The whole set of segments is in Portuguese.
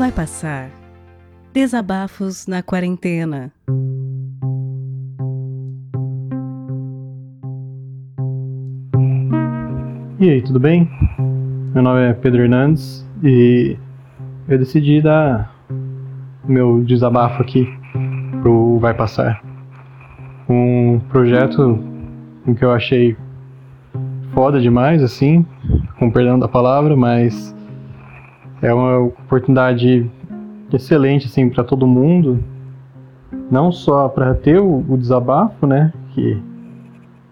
Vai passar. Desabafos na quarentena. E aí, tudo bem? Meu nome é Pedro Hernandes e eu decidi dar meu desabafo aqui pro Vai Passar. Um projeto que eu achei foda demais, assim, com perdão da palavra, mas é uma oportunidade excelente, assim, para todo mundo. Não só para ter o, o desabafo, né? Que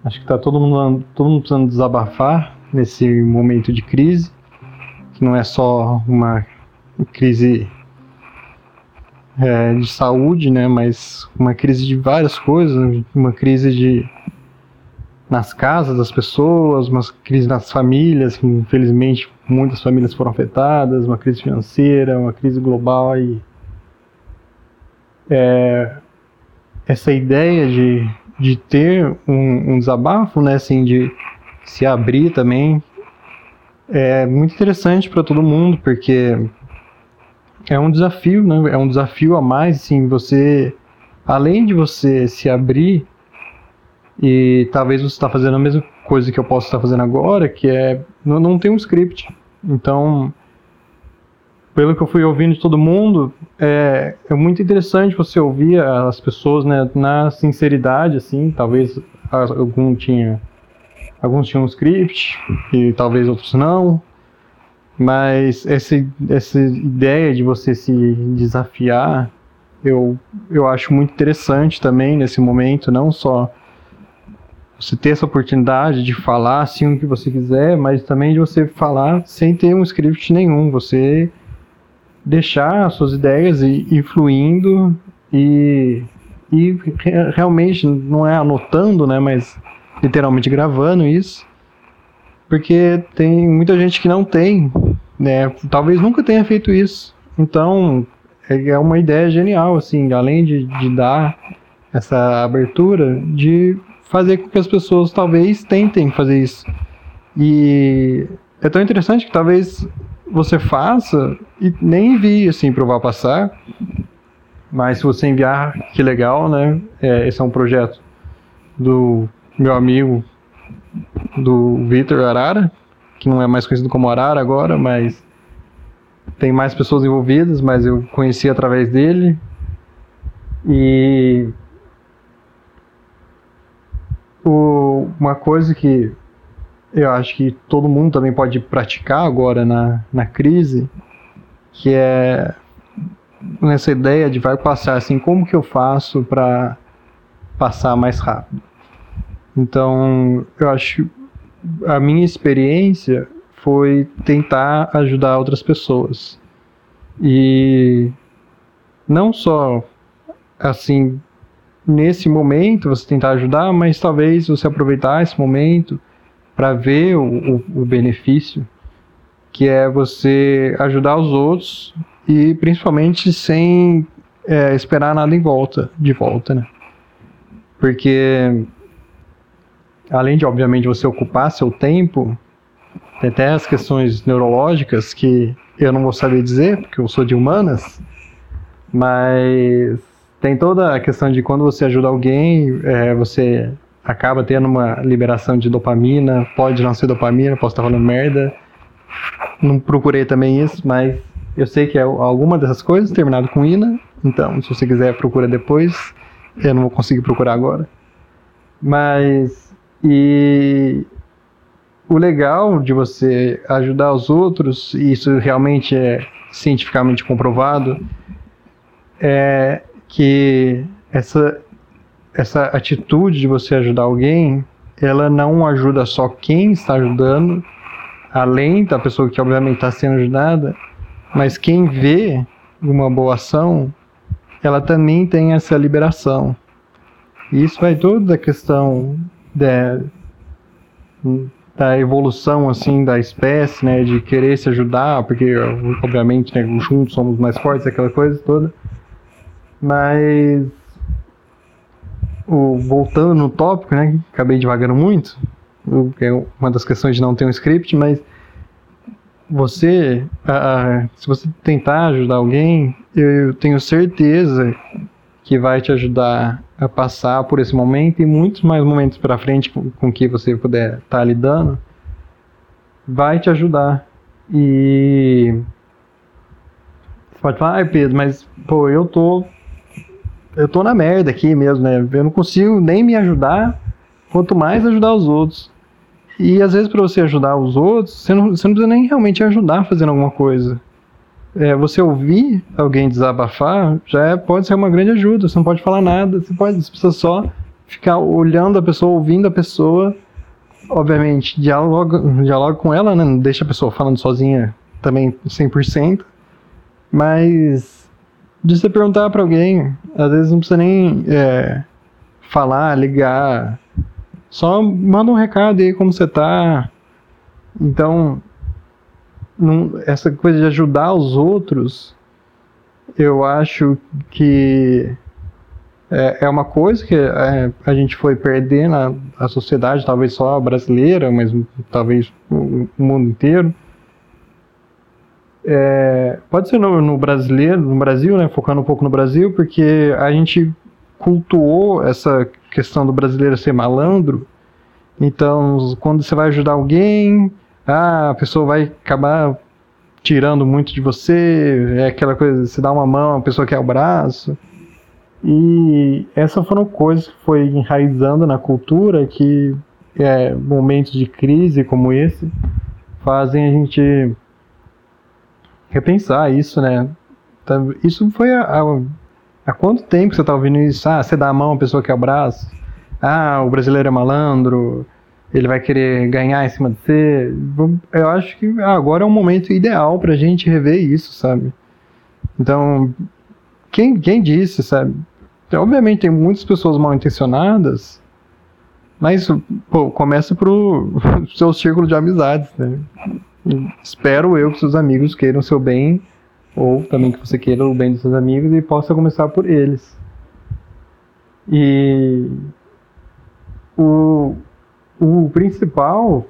acho que tá todo mundo, todo mundo precisando desabafar, nesse momento de crise, que não é só uma crise é, de saúde, né, mas uma crise de várias coisas, uma crise de nas casas das pessoas, uma crise nas famílias, infelizmente muitas famílias foram afetadas, uma crise financeira, uma crise global e é, essa ideia de, de ter um, um desabafo, né, assim, de se abrir também. É muito interessante para todo mundo, porque é um desafio, né? É um desafio a mais, assim, você, além de você se abrir e talvez você está fazendo a mesma coisa que eu posso estar fazendo agora, que é não, não tem um script. Então, pelo que eu fui ouvindo de todo mundo, é, é muito interessante você ouvir as pessoas, né, na sinceridade, assim, talvez algum tinha Alguns tinham um script e talvez outros não. Mas essa, essa ideia de você se desafiar, eu, eu acho muito interessante também nesse momento, não só você ter essa oportunidade de falar assim o que você quiser, mas também de você falar sem ter um script nenhum, você deixar suas ideias ir, fluindo e, e realmente não é anotando, né, mas literalmente gravando isso, porque tem muita gente que não tem, né? Talvez nunca tenha feito isso. Então, é, é uma ideia genial, assim, além de, de dar essa abertura, de fazer com que as pessoas talvez tentem fazer isso. E é tão interessante que talvez você faça e nem envie assim para o passar. Mas se você enviar, que legal, né? É, esse é um projeto do meu amigo do Vitor Arara, que não é mais conhecido como Arara agora, mas tem mais pessoas envolvidas, mas eu conheci através dele. E o, uma coisa que eu acho que todo mundo também pode praticar agora na, na crise, que é nessa ideia de vai passar assim, como que eu faço para passar mais rápido? Então, eu acho a minha experiência foi tentar ajudar outras pessoas. E não só assim nesse momento você tentar ajudar, mas talvez você aproveitar esse momento para ver o, o, o, benefício, que é você ajudar os outros e principalmente sem é, esperar nada em volta, de volta, né? Porque além de, obviamente, você ocupar seu tempo, tem até as questões neurológicas que eu não vou saber dizer, porque eu sou de humanas, mas tem toda a questão de quando você ajuda alguém, é, você acaba tendo uma liberação de dopamina, pode não ser dopamina, posso estar falando merda. Não procurei também isso, mas eu sei que é alguma dessas coisas terminado com ina, então se você quiser procura depois, eu não vou conseguir procurar agora. Mas e o legal de você ajudar os outros, e isso realmente é cientificamente comprovado, é que essa, essa atitude de você ajudar alguém, ela não ajuda só quem está ajudando, além da pessoa que obviamente está sendo ajudada, mas quem vê uma boa ação, ela também tem essa liberação. E isso vai toda da questão da, da evolução assim da espécie, né, de querer se ajudar, porque obviamente né, juntos somos mais fortes, aquela coisa toda. Mas o, voltando no tópico, né, acabei devagando muito, é uma das questões de não ter um script, mas você, uh, se você tentar ajudar alguém, eu tenho certeza que vai te ajudar a passar por esse momento e muitos mais momentos para frente com, com, que você puder estar tá lidando, vai te ajudar. E você pode falar, ai Pedro, mas pô, eu tô eu tô na merda aqui mesmo, né? Eu não consigo nem me ajudar, quanto mais ajudar os outros. E às vezes para você ajudar os outros, você não, você não precisa nem realmente ajudar fazendo alguma coisa. É, você ouvir alguém desabafar já é, pode ser uma grande ajuda. Você não pode falar nada, você pode você precisa só ficar olhando a pessoa, ouvindo a pessoa. Obviamente, dialoga, dialoga com ela, né? Não deixa a pessoa falando sozinha também 100%. Mas de você perguntar para alguém, às vezes não precisa nem é, falar, ligar, só manda um recado aí como você tá. Então, não, essa coisa de ajudar os outros, eu acho que é, é uma coisa que é, a gente foi perdendo a, a sociedade, talvez só a brasileira, mas talvez o mundo inteiro. É, pode ser no, no, brasileiro, no Brasil, né, focando um pouco no Brasil, porque a gente cultuou essa questão do brasileiro ser malandro. Então, quando você vai ajudar alguém, ah, a pessoa vai acabar tirando muito de você, é aquela coisa, você dá uma mão, a pessoa quer o braço. E essas foram coisas que foi enraizando na cultura que é, momentos de crise como esse fazem a gente repensar isso, né? Então, isso foi a Há quanto tempo você está ouvindo isso? Ah, você dá a mão, a pessoa quer o braço. Ah, o brasileiro é malandro, ele vai querer ganhar em cima de você. Eu acho que agora é um momento ideal para a gente rever isso, sabe? Então, quem, quem disse, sabe? Obviamente tem muitas pessoas mal intencionadas, mas pô, começa pro seu círculo de amizades, né? Espero eu que seus amigos queiram seu bem ou também que você queira o bem dos seus amigos e possa começar por eles. E o, o principal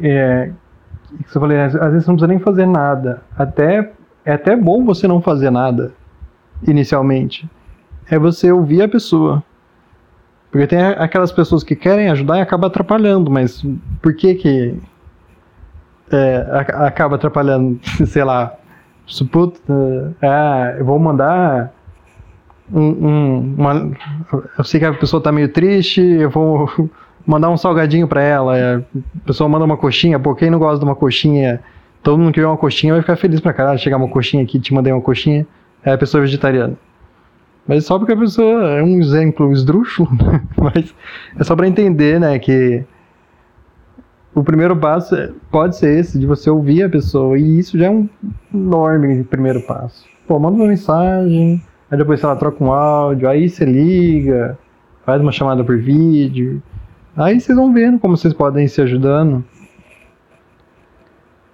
é que você falou, às vezes você não precisa nem fazer nada. Até é até bom você não fazer nada inicialmente. É você ouvir a pessoa. Porque tem aquelas pessoas que querem ajudar e acaba atrapalhando, mas por que que é, acaba atrapalhando, sei lá, puta, ah, eu vou mandar um, um, uma, eu sei que a pessoa tá meio triste, eu vou mandar um salgadinho para ela, a pessoa manda uma coxinha, pô, quem não gosta de uma coxinha, todo mundo que vê uma coxinha vai ficar feliz pra caralho, chegar uma coxinha aqui, te mandei uma coxinha, é a pessoa vegetariana. Mas só porque a pessoa é um exemplo esdrúxulo, mas é só para entender, né, que o primeiro passo é, pode ser esse, de você ouvir a pessoa, e isso já é um enorme primeiro passo. Pô, manda uma mensagem, aí depois ela troca um áudio, aí você liga, faz uma chamada por vídeo, aí vocês vão vendo como vocês podem ir se ajudando.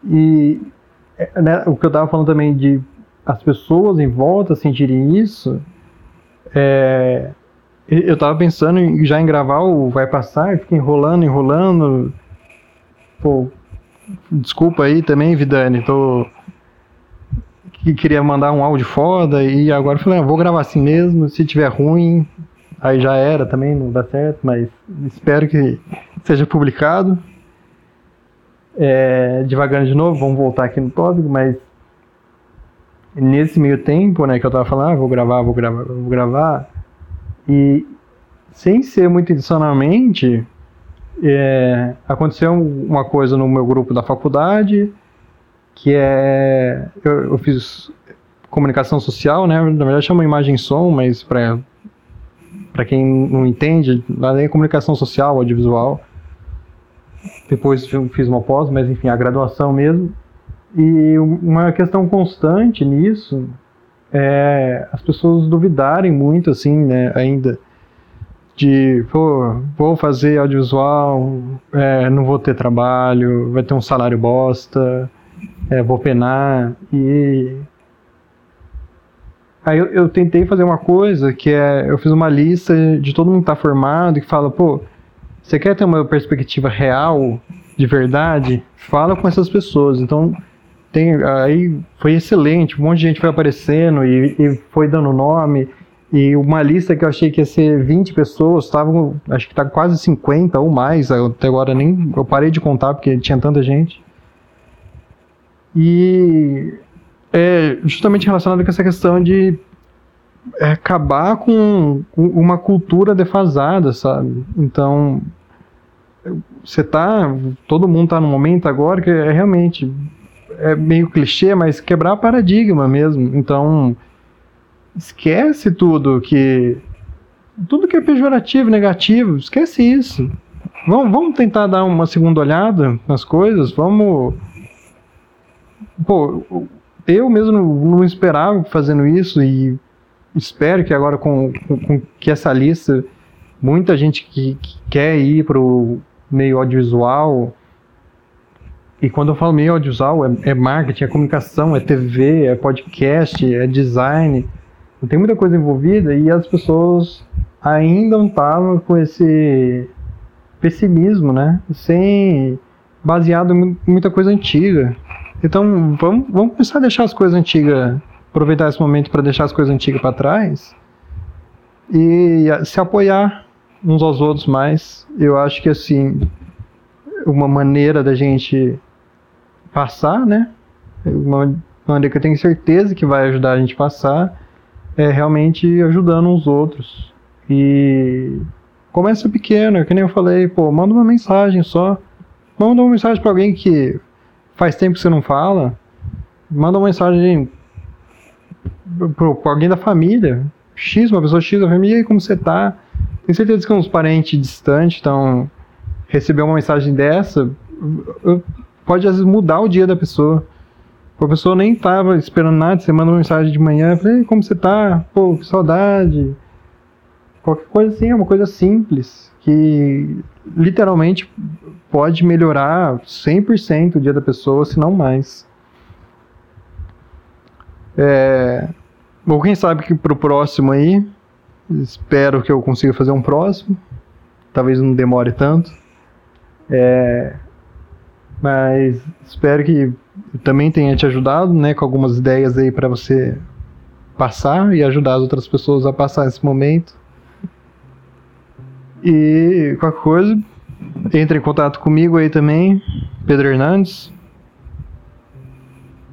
E é, né, o que eu tava falando também de as pessoas em volta sentirem isso, é, eu tava pensando já em gravar o Vai Passar, fica enrolando, enrolando, Pô, desculpa aí também, Vidani, tô que queria mandar um áudio foda e agora falei, ah, vou gravar assim mesmo, se tiver ruim, aí já era também, não dá certo, mas espero que seja publicado. É, devagando de novo, vamos voltar aqui no tópico, mas nesse meio tempo, né, que eu tava falando, ah, vou gravar, vou gravar, vou gravar, e sem ser muito intencionalmente, é, aconteceu uma coisa no meu grupo da faculdade, que é. Eu, eu fiz comunicação social, né? Na verdade chama imagem som, mas para para quem não entende, nada é comunicação social, audiovisual. Depois fiz uma pós, mas enfim, a graduação mesmo. E uma questão constante nisso é as pessoas duvidarem muito, assim, né, ainda de pô, vou fazer audiovisual, é, não vou ter trabalho, vai ter um salário bosta, é, vou penar e aí eu, eu, tentei fazer uma coisa que é eu fiz uma lista de todo mundo que está formado que fala pô você quer ter uma perspectiva real de verdade, fala com essas pessoas. Então, tem, aí foi excelente, um monte de gente foi aparecendo e, e foi dando nome. E uma lista que eu achei que ia ser 20 pessoas, estavam, acho que tá quase 50 ou mais, até agora nem eu parei de contar porque tinha tanta gente. E é justamente relacionado com essa questão de é, acabar com uma cultura defasada, sabe? Então, você tá, todo mundo tá no momento agora que é realmente é meio clichê, mas quebrar paradigma mesmo. Então, esquece tudo que tudo que é pejorativo, negativo, esquece isso. Vamos, vamos tentar dar uma segunda olhada nas coisas, vamos pô, eu mesmo não esperava fazendo isso e espero que agora com, com, com que essa lista muita gente que, que quer ir para o meio audiovisual e quando eu falo meio audiovisual é, é, marketing, é comunicação, é TV, é podcast, é design, tem muita coisa envolvida e as pessoas ainda não estavam com esse pessimismo, né? Sem baseado em muita coisa antiga. Então, vamos, vamos começar a deixar as coisas antigas, aproveitar esse momento para deixar as coisas antigas para trás e se apoiar uns aos outros mais. Eu acho que, assim, uma maneira da gente passar, né? Uma maneira que eu tenho certeza que vai ajudar a gente a passar é realmente ajudando uns outros. E começa pequeno, que nem eu falei, pô, manda uma mensagem só. Manda uma mensagem para alguém que faz tempo que você não fala, manda uma mensagem para alguém da família, X, uma pessoa X da família, e como você tá? Tenho certeza que uns parentes distantes estão receber uma mensagem dessa, pode às vezes mudar o dia da pessoa. A pessoa nem tava esperando nada, você manda uma mensagem de manhã, falei, como você tá? Pô, que saudade. Qualquer coisa assim, é uma coisa simples, que literalmente pode melhorar 100% o dia da pessoa, se não mais. É, bom, quem sabe que pro próximo aí, espero que eu consiga fazer um próximo. Talvez não demore tanto. É, mas espero que também tenha te ajudado, né, com algumas ideias aí para você passar e ajudar as outras pessoas a passar esse momento. E qualquer coisa, entre em contato comigo aí também, Pedro Hernandes.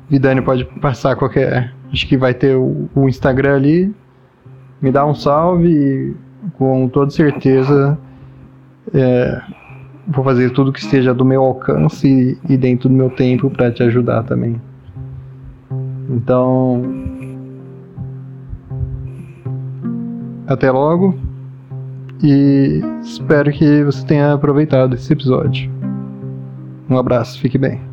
Vidani pode passar qualquer. Acho que vai ter o, o Instagram ali. Me dá um salve e com toda certeza é, vou fazer tudo que esteja do meu alcance e, dentro do meu tempo para te ajudar também. Então. Até logo e espero que você tenha aproveitado esse episódio. Um abraço, fique bem.